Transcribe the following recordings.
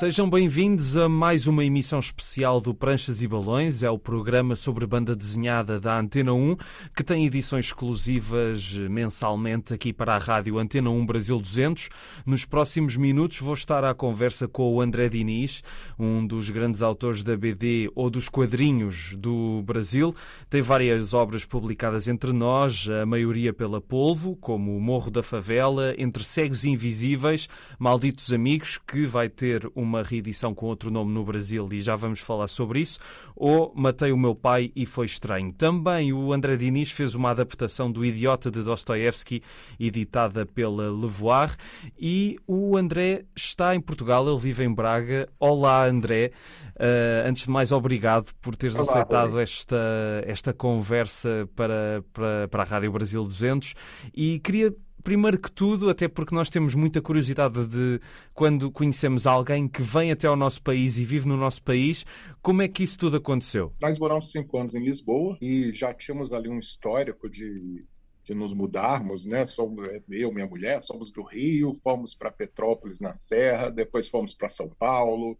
Sejam bem-vindos a mais uma emissão especial do Pranchas e Balões. É o programa sobre banda desenhada da Antena 1, que tem edições exclusivas mensalmente aqui para a rádio Antena 1 Brasil 200. Nos próximos minutos vou estar à conversa com o André Diniz, um dos grandes autores da BD ou dos quadrinhos do Brasil. Tem várias obras publicadas entre nós, a maioria pela Polvo, como O Morro da Favela, Entre Cegos Invisíveis, Malditos Amigos, que vai ter uma reedição com outro nome no Brasil e já vamos falar sobre isso, ou Matei o Meu Pai e Foi Estranho. Também o André Diniz fez uma adaptação do Idiota de Dostoevsky, editada pela Levoir, e o André está em Portugal, ele vive em Braga. Olá, André. Uh, antes de mais, obrigado por teres Olá, aceitado esta, esta conversa para, para, para a Rádio Brasil 200 e queria primeiro que tudo, até porque nós temos muita curiosidade de quando conhecemos alguém que vem até ao nosso país e vive no nosso país, como é que isso tudo aconteceu? Nós moramos cinco anos em Lisboa e já tínhamos ali um histórico de, de nos mudarmos, né? Somos, eu, minha mulher, somos do Rio, fomos para Petrópolis na Serra, depois fomos para São Paulo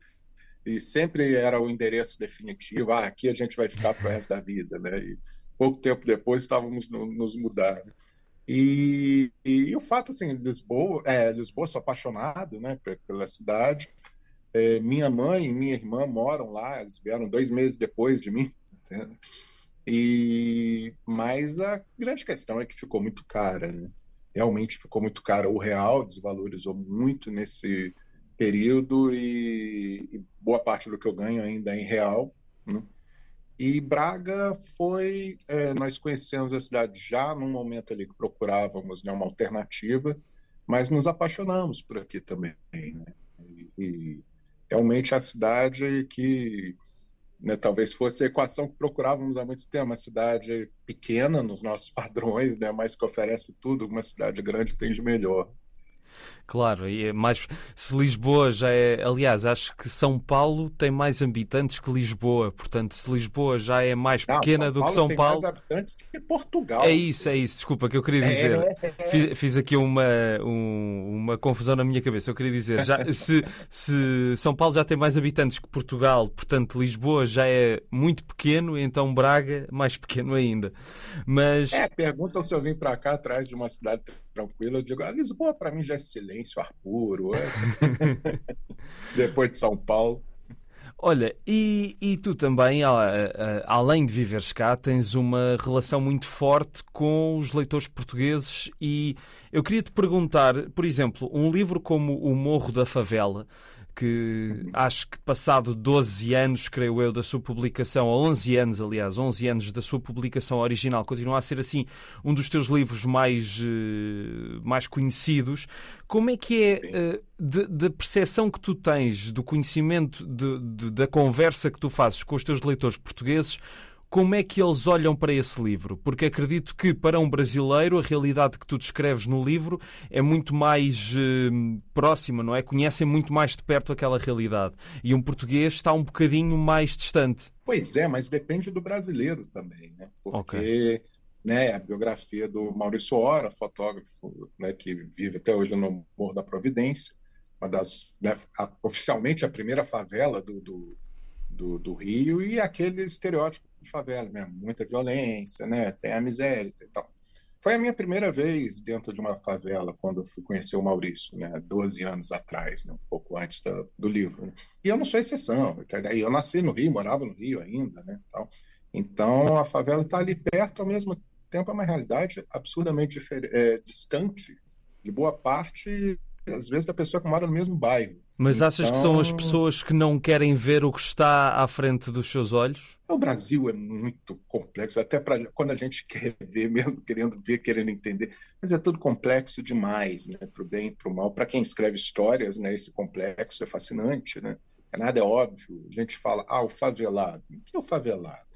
e sempre era o endereço definitivo. Ah, aqui a gente vai ficar para o resto da vida, né? E pouco tempo depois estávamos no, nos mudar. E, e, o fato, assim, Lisboa, é, Lisboa, sou apaixonado, né, pela cidade. É, minha mãe e minha irmã moram lá, eles vieram dois meses depois de mim. Entende? E mas a grande questão é que ficou muito cara, né? Realmente ficou muito cara. O real desvalorizou muito nesse período e, e boa parte do que eu ganho ainda é em real. Né? E Braga foi, é, nós conhecemos a cidade já num momento ali que procurávamos né, uma alternativa, mas nos apaixonamos por aqui também. Né? E, e, realmente a cidade que né, talvez fosse a equação que procurávamos há muito tempo, uma cidade pequena nos nossos padrões, né, mas que oferece tudo, uma cidade grande tem de melhor. Claro, e é mais se Lisboa já é, aliás, acho que São Paulo tem mais habitantes que Lisboa, portanto, se Lisboa já é mais pequena do que São tem Paulo, mais habitantes que Portugal. É isso, é isso. Desculpa que eu queria dizer. É. Fiz, fiz, aqui uma um, uma confusão na minha cabeça. Eu queria dizer, já, se, se São Paulo já tem mais habitantes que Portugal, portanto, Lisboa já é muito pequeno, então Braga mais pequeno ainda. Mas é, perguntam se eu vim para cá atrás de uma cidade tranquila, eu digo, ah, Lisboa para mim já é silêncio, ar puro. É. Depois de São Paulo. Olha, e, e tu também, além de viveres cá, tens uma relação muito forte com os leitores portugueses e eu queria te perguntar, por exemplo, um livro como O Morro da Favela, que acho que passado 12 anos, creio eu, da sua publicação, ou 11 anos, aliás, 11 anos da sua publicação original, continua a ser assim um dos teus livros mais, uh, mais conhecidos. Como é que é uh, da percepção que tu tens, do conhecimento de, de, da conversa que tu fazes com os teus leitores portugueses? Como é que eles olham para esse livro? Porque acredito que para um brasileiro a realidade que tu descreves no livro é muito mais eh, próxima, não é? Conhecem muito mais de perto aquela realidade. E um português está um bocadinho mais distante. Pois é, mas depende do brasileiro também, né? Porque okay. né, a biografia do Maurício Ora, fotógrafo né, que vive até hoje no Morro da Providência, uma das, né, a, oficialmente a primeira favela do, do, do, do Rio, e aquele estereótipo de favela mesmo, muita violência, né? Tem a miséria e tal. Foi a minha primeira vez dentro de uma favela quando eu fui conhecer o Maurício, né? 12 anos atrás, né? um pouco antes do livro. Né? E eu não sou exceção. Eu nasci no Rio, morava no Rio ainda, né? Então a favela está ali perto, ao mesmo tempo é uma realidade absurdamente é, distante de boa parte, às vezes, da pessoa que mora no mesmo bairro. Mas achas então... que são as pessoas que não querem ver o que está à frente dos seus olhos? O Brasil é muito complexo, até para quando a gente quer ver, mesmo querendo ver, querendo entender, mas é tudo complexo demais, né? Para o bem e para o mal. Para quem escreve histórias, né? Esse complexo é fascinante, né? É nada é óbvio. A gente fala, ah, o favelado. O que é o favelado?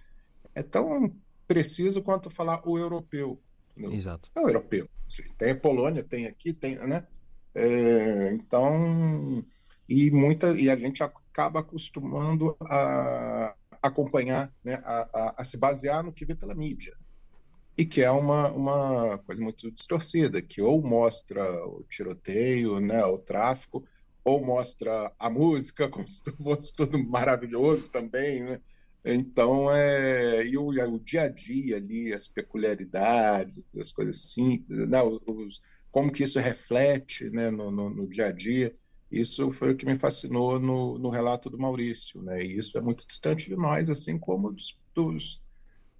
É tão preciso quanto falar o europeu. Exato. É o europeu. Tem a Polônia, tem aqui, tem, né? É, então e muita e a gente acaba acostumando a acompanhar, né, a, a, a, se basear no que vê pela mídia e que é uma, uma coisa muito distorcida, que ou mostra o tiroteio, né, o tráfico, ou mostra a música, como se fosse tudo maravilhoso também, né? Então, é, e o, o, dia a dia ali, as peculiaridades, as coisas simples, né? os, como que isso reflete né? no, no, no, dia a dia, isso foi o que me fascinou no, no relato do Maurício, né? E isso é muito distante de nós, assim como dos, dos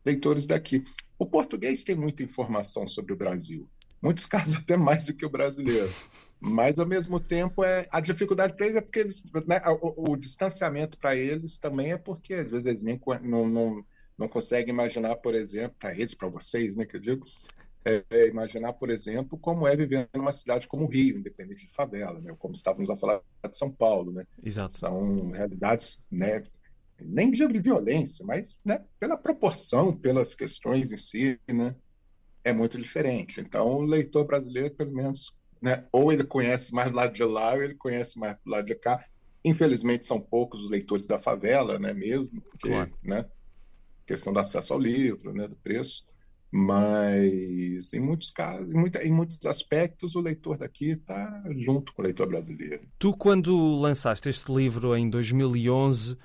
leitores daqui. O português tem muita informação sobre o Brasil, muitos casos até mais do que o brasileiro. Mas, ao mesmo tempo, é, a dificuldade para eles é porque eles, né, o, o, distanciamento para eles também é porque, às vezes, eles nem, não, não, não conseguem imaginar, por exemplo, para eles, para vocês, né, que eu digo, é, é, imaginar, por exemplo, como é viver numa cidade como o Rio, independente de favela, né, como estávamos a falar de São Paulo. Né? Exato. São realidades, né, nem de violência, mas né, pela proporção, pelas questões em si, né, é muito diferente. Então, o leitor brasileiro, pelo menos né? Ou ele conhece mais do lado de lá, ou ele conhece mais do lado de cá. Infelizmente, são poucos os leitores da favela, né? Mesmo, porque, claro. né? Questão do acesso ao livro, né? Do preço. Mas, em muitos casos, em, muita, em muitos aspectos, o leitor daqui está junto com o leitor brasileiro. Tu, quando lançaste este livro em 2011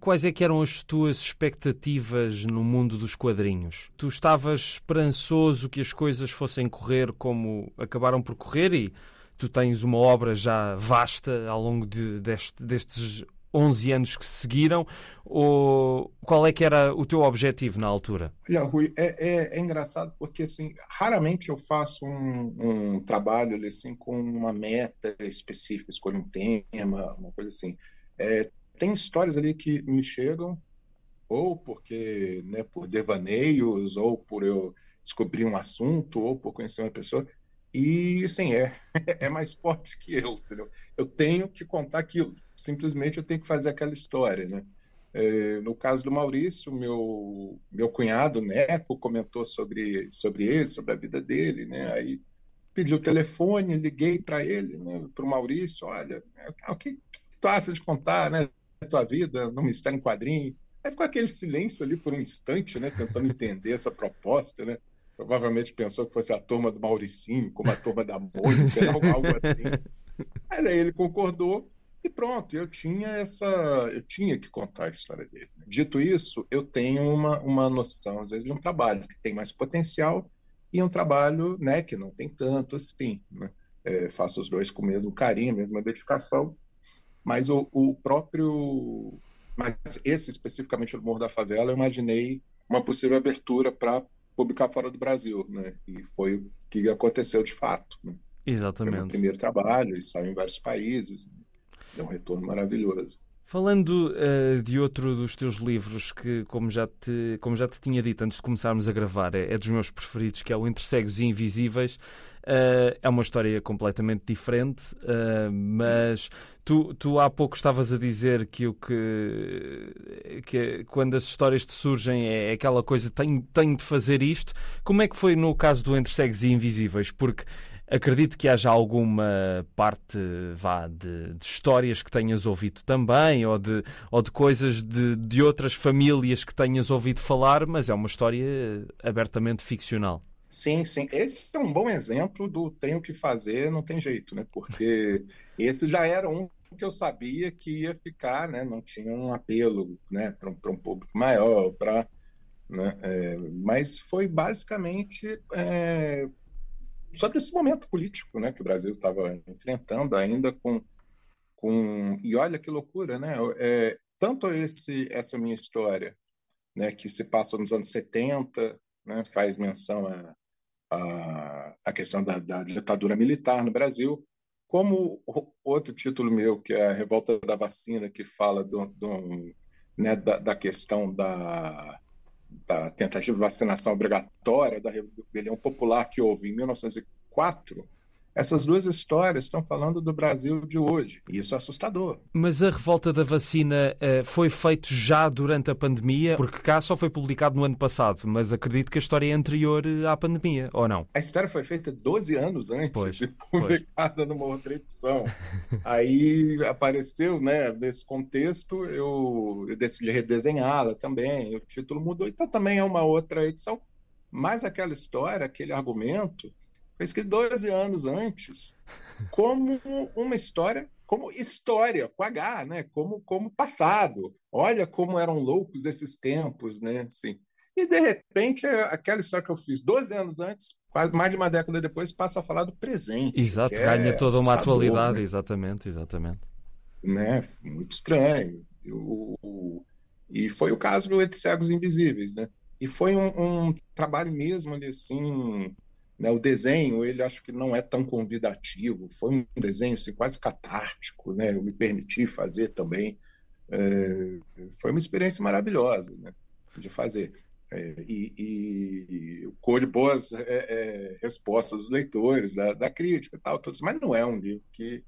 quais é que eram as tuas expectativas no mundo dos quadrinhos? Tu estavas esperançoso que as coisas fossem correr como acabaram por correr e tu tens uma obra já vasta ao longo de, deste, destes 11 anos que se seguiram, ou qual é que era o teu objetivo na altura? Olha, Rui, é, é, é engraçado porque assim, raramente eu faço um, um trabalho assim com uma meta específica, escolho um tema, uma coisa assim. É, tem histórias ali que me chegam, ou porque, né, por devaneios, ou por eu descobrir um assunto, ou por conhecer uma pessoa, e sim, é, é mais forte que eu, entendeu? Eu tenho que contar aquilo, simplesmente eu tenho que fazer aquela história, né? É, no caso do Maurício, meu meu cunhado Neco comentou sobre sobre ele, sobre a vida dele, né? Aí pediu o telefone, liguei para ele, né? Para o Maurício, olha, o que, que tu acha de contar, né? tua vida numa história em quadrinho. Aí ficou aquele silêncio ali por um instante, né? Tentando entender essa proposta, né? Provavelmente pensou que fosse a turma do Mauricinho, como a turma da Mônica, algo assim. Mas aí ele concordou e pronto, eu tinha essa, eu tinha que contar a história dele. Dito isso, eu tenho uma, uma noção, às vezes, de um trabalho que tem mais potencial e um trabalho, né, que não tem tanto assim, né? É, faço os dois com o mesmo carinho, a mesma dedicação, mas o, o próprio. Mas esse especificamente do Morro da Favela, eu imaginei uma possível abertura para publicar fora do Brasil, né? E foi o que aconteceu de fato. Né? Exatamente. Foi o primeiro trabalho, e saiu em vários países. Deu um retorno maravilhoso. Falando uh, de outro dos teus livros que, como já, te, como já te tinha dito antes de começarmos a gravar, é, é dos meus preferidos, que é o Entre Cegos e Invisíveis, uh, é uma história completamente diferente, uh, mas tu, tu há pouco estavas a dizer que o que, que quando as histórias te surgem é aquela coisa, tenho, tenho de fazer isto. Como é que foi no caso do Entre Cegos e Invisíveis? Porque Acredito que haja alguma parte vá, de, de, histórias que tenhas ouvido também, ou de, ou de coisas de, de outras famílias que tenhas ouvido falar, mas é uma história abertamente ficcional. Sim, sim. Esse é um bom exemplo do tenho que fazer, não tem jeito, né? Porque esse já era um que eu sabia que ia ficar, né? Não tinha um apelo, né? Para um, um, público maior, para, né? É, mas foi basicamente é, sobre esse momento político né, que o Brasil estava enfrentando ainda com, com... E olha que loucura, né? É, tanto esse, essa minha história, né, que se passa nos anos 70, né, faz menção a, a, a questão da, da, ditadura militar no Brasil, como outro título meu, que é a Revolta da Vacina, que fala do, do né, da, da questão da, da tentativa de vacinação obrigatória, da rebelião popular que houve em 1904, essas duas histórias estão falando do Brasil de hoje. E isso é assustador. Mas a revolta da vacina uh, foi feita já durante a pandemia, porque cá só foi publicado no ano passado, mas acredito que a história é anterior eh, à pandemia, ou não? A história foi feita 12 anos antes pois, de publicada numa outra edição. Aí apareceu, né, nesse contexto, eu, eu decidi redesenhá-la também, o título mudou, então também é uma outra edição. Mas aquela história, aquele argumento foi escrito 12 anos antes, como uma história como história, com H, né? como, como passado. Olha como eram loucos esses tempos, né? Assim, e, de repente, aquela história que eu fiz 12 anos antes, quase mais de uma década depois, passa a falar do presente. Exato, ganha é toda uma atualidade, né? exatamente, exatamente. Né? Muito estranho. e foi o caso do Entre Cegos Invisíveis, né? E foi um, um trabalho mesmo ali, assim, né, o desenho, ele acho que não é tão convidativo, foi um desenho assim, quase catártico, né? eu me permiti fazer também. É, foi uma experiência maravilhosa né, de fazer. É, e, e colhe boas é, é, respostas dos leitores, da, da crítica tal, todos, mas não é um livro que,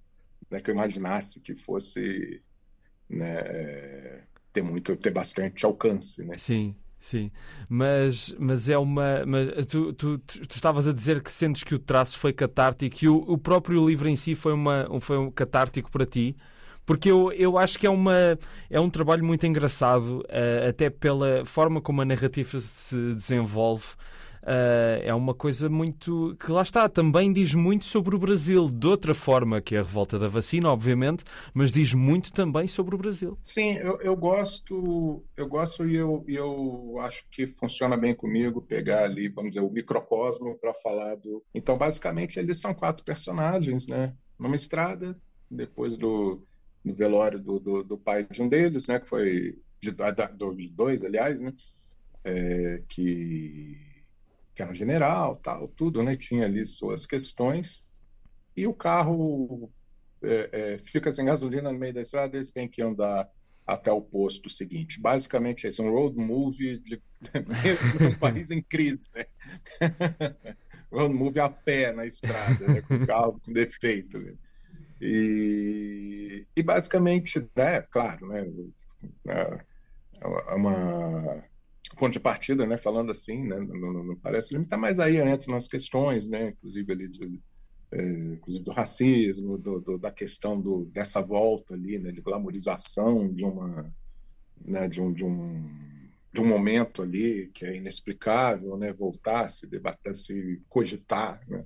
né, que eu imaginasse que fosse né, ter muito, ter bastante alcance. Né? Sim. Sim, mas, mas é uma. Mas tu, tu, tu, tu, estavas a dizer que sentes que o traço foi catártico e o, o próprio livro em si foi, uma, foi um catártico para ti porque eu, eu acho que é, uma, é um trabalho muito engraçado, uh, até pela forma como a narrativa se desenvolve. Uh, é uma coisa muito. que lá está, também diz muito sobre o Brasil, de outra forma que a revolta da vacina, obviamente, mas diz muito também sobre o Brasil. Sim, eu, eu gosto, eu gosto e eu, eu acho que funciona bem comigo pegar ali, vamos dizer, o microcosmo para falar do. Então, basicamente, eles são quatro personagens, né? Numa estrada, depois do no velório do, do, do, pai de um deles, né, que foi de, de dois, aliás, né, é, que, que era um general, tal, tudo, né, tinha ali suas questões, e o carro é, é, fica sem gasolina no meio da estrada, eles têm que andar até o posto seguinte. Basicamente, esse é um road movie de, um país em crise, né? road movie a pé na estrada, né? com carro com defeito. Né? E, e basicamente, né, claro, né, é, é uma ponto de partida, né, falando assim, né, não, não parece limitar, mas aí entra nas questões, né, inclusive ali de, é, inclusive do racismo, do, do, da questão do, dessa volta ali, né, de glamorização de uma, né, de um, de um de um momento ali que é inexplicável, né, voltar, se debater, se cogitar, né,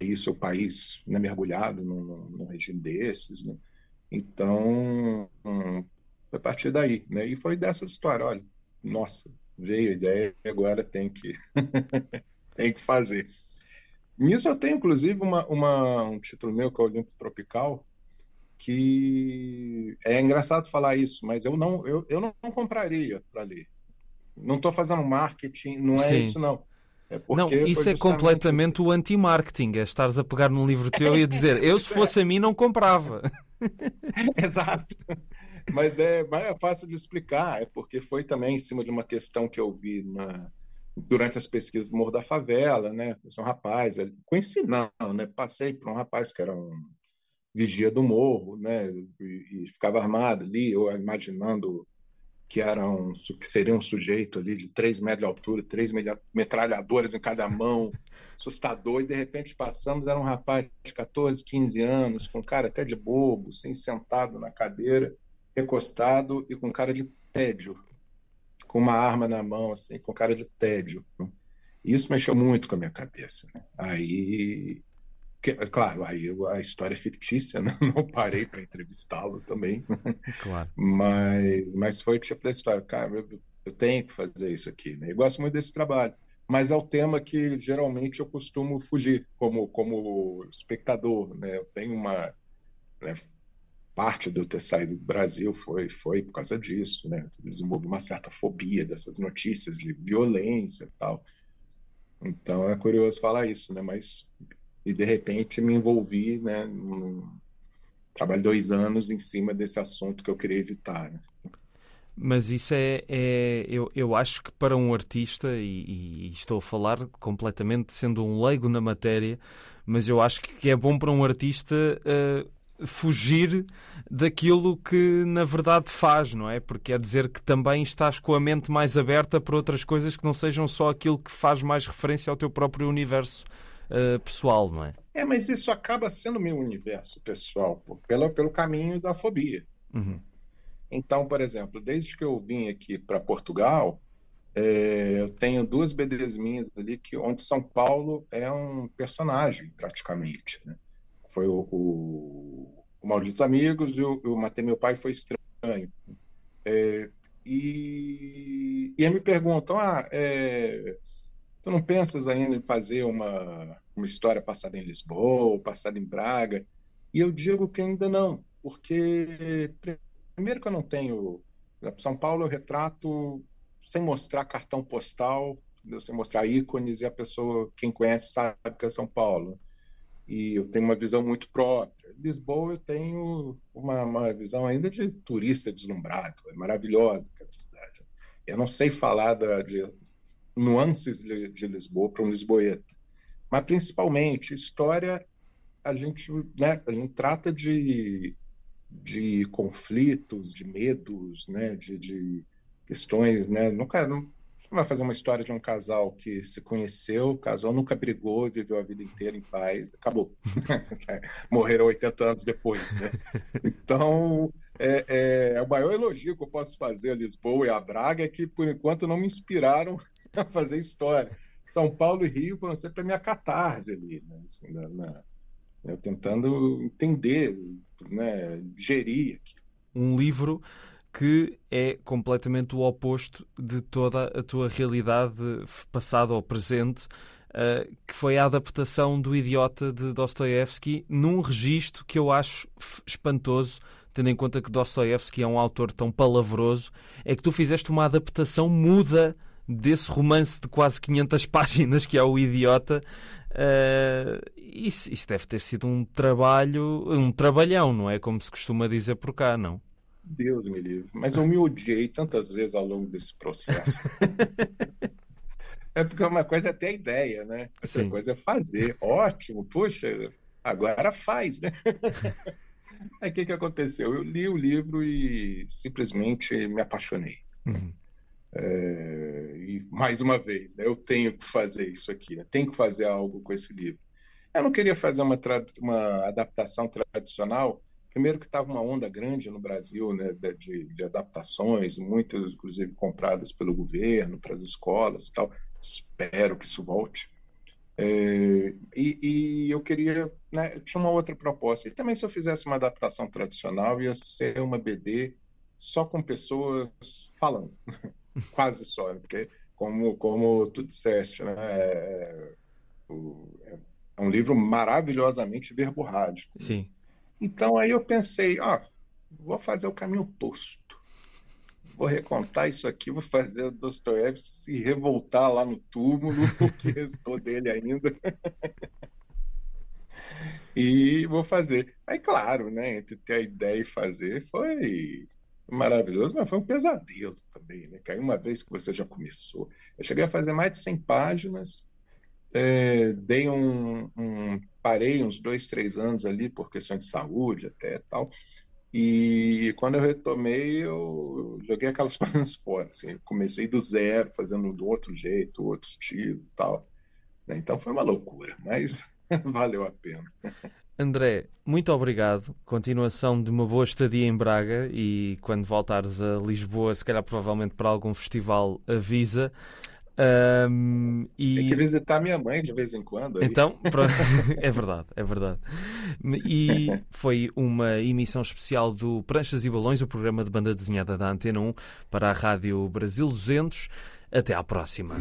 isso o país né, mergulhado num, num, regime desses, né? Então, hum, a partir daí, né? E foi dessa história, olha, nossa, veio a ideia e agora tem que tem que fazer. Nisso eu tenho, inclusive, uma, uma, um título meu, que é o Olimpo Tropical, que é engraçado falar isso, mas eu não, eu, eu não compraria para ler. Não estou fazendo marketing, não é Sim. isso, não. É não, isso é completamente o anti-marketing, é estares a pegar num livro teu e a dizer eu se fosse a mim não comprava. Exato. Mas é, é fácil de explicar, é porque foi também em cima de uma questão que eu vi na, durante as pesquisas do Morro da Favela, né? Esse é um rapaz, conheci não, né? Passei por um rapaz que era um vigia do morro, né? E, e ficava armado ali, eu imaginando que era um, que seria um sujeito ali de 3 metros de altura, três metralhadoras em cada mão, assustador, e de repente passamos, era um rapaz de 14, 15 anos, com cara até de bobo, assim, sentado na cadeira, recostado e com cara de tédio, com uma arma na mão, assim, com cara de tédio. Isso mexeu muito com a minha cabeça. Né? Aí que, claro, aí a história é fictícia, né? não parei para entrevistá-lo também. Claro. mas, mas foi tipo da história, cara, eu, eu, tenho que fazer isso aqui. Né? Eu gosto muito desse trabalho, mas é o tema que geralmente eu costumo fugir como, como espectador. Né? Eu tenho uma. Né, parte do ter saído do Brasil foi, foi por causa disso. Né? Eu desenvolvi uma certa fobia dessas notícias de violência e tal. Então é curioso falar isso, né? mas e de repente me envolvi, né, num, trabalho dois anos em cima desse assunto que eu queria evitar. Né? Mas isso é, é, eu, eu acho que para um artista, e, e, estou a falar completamente sendo um leigo na matéria, mas eu acho que é bom para um artista uh, fugir daquilo que na verdade faz, não é? Porque quer dizer que também estás com a mente mais aberta para outras coisas que não sejam só aquilo que faz mais referência ao teu próprio universo uh, pessoal, não é? É, mas isso acaba sendo meu universo pessoal, pelo, pelo caminho da fobia. Uhum. Então, por exemplo, desde que eu vim aqui para Portugal, é, eu tenho duas BDs minhas ali que onde São Paulo é um personagem praticamente. Né? Foi o, o, o Malditos Amigos e o, o Matei Meu Pai foi estranho. É, e, e aí me perguntam, ah, é, tu não pensas ainda em fazer uma, uma história passada em Lisboa passada em Braga? E eu digo que ainda não, porque primeiro que eu não tenho... São Paulo eu retrato sem mostrar cartão postal, sem mostrar ícones, e a pessoa, quem conhece, sabe que é São Paulo. E eu tenho uma visão muito própria. Lisboa eu tenho uma, uma visão ainda de turista deslumbrado, é maravilhosa aquela cidade. Eu não sei falar da, de nuances de, de Lisboa para um lisboeta, mas principalmente história a gente, né, a gente trata de, de conflitos, de medos, né, de, de questões, né, nunca vai fazer uma história de um casal que se conheceu, o casal nunca brigou, viveu a vida inteira em paz, acabou. Morreram 80 anos depois, né? Então, é, é, é, o maior elogio que eu posso fazer a Lisboa e a Braga é que, por enquanto, não me inspiraram a fazer história. São Paulo e Rio foram sempre a minha catarse ali, né? Assim, na, na, eu tentando entender, né? gerir aquilo. Um livro que é completamente o oposto de toda a tua realidade passada ou presente, uh, que foi a adaptação do Idiota de Dostoevsky num registro que eu acho espantoso, tendo em conta que Dostoevsky é um autor tão palavroso, é que tu fizeste uma adaptação muda desse romance de quase 500 páginas que é o Idiota. Uh, isso, isso deve ter sido um trabalho, um trabalhão, não é? Como se costuma dizer por cá, não? Deus me livre. Mas eu me odiei tantas vezes ao longo desse processo. é porque uma coisa é ter a ideia, né? Outra Sim. coisa é fazer. Ótimo, poxa, agora faz, né? Aí o que, que aconteceu? Eu li o livro e simplesmente me apaixonei. Uhum. É, e mais uma vez, né, eu tenho que fazer isso aqui, né, tenho que fazer algo com esse livro. Eu não queria fazer uma, uma adaptação tradicional, Primeiro que estava uma onda grande no Brasil né, de, de, adaptações, muitas, inclusive, compradas pelo governo para as escolas e tal. Espero que isso volte. É, e, e, eu queria, né, tinha uma outra proposta. E também se eu fizesse uma adaptação tradicional, ia ser uma BD só com pessoas falando, quase só, né, porque como, como tu disseste, né, é, é, é um livro maravilhosamente verborrágico. Sim. Então aí eu pensei, ó, vou fazer o caminho oposto. Vou recontar isso aqui, vou fazer o Dostoiévski se revoltar lá no túmulo, o que restou dele ainda. e vou fazer. Aí, claro, né, entre ter a ideia e fazer foi maravilhoso, mas foi um pesadelo também, né? Aí uma vez que você já começou, eu cheguei a fazer mais de 100 páginas, é, dei um, um, parei uns dois, três anos ali por questão de saúde até tal. E quando eu retomei, eu joguei aquelas páginas fora. Assim, comecei do zero, fazendo do outro jeito, outro estilo tal. Né? Então foi uma loucura, mas valeu a pena. André, muito obrigado. Continuação de uma boa estadia em Braga e quando voltares a Lisboa, se calhar provavelmente para algum festival, avisa. Um, e... Tem que visitar minha mãe de vez em quando. Aí. Então, é verdade, é verdade. E foi uma emissão especial do Pranchas e Balões, o programa de banda desenhada da Antena 1 para a Rádio Brasil 200. Até à próxima.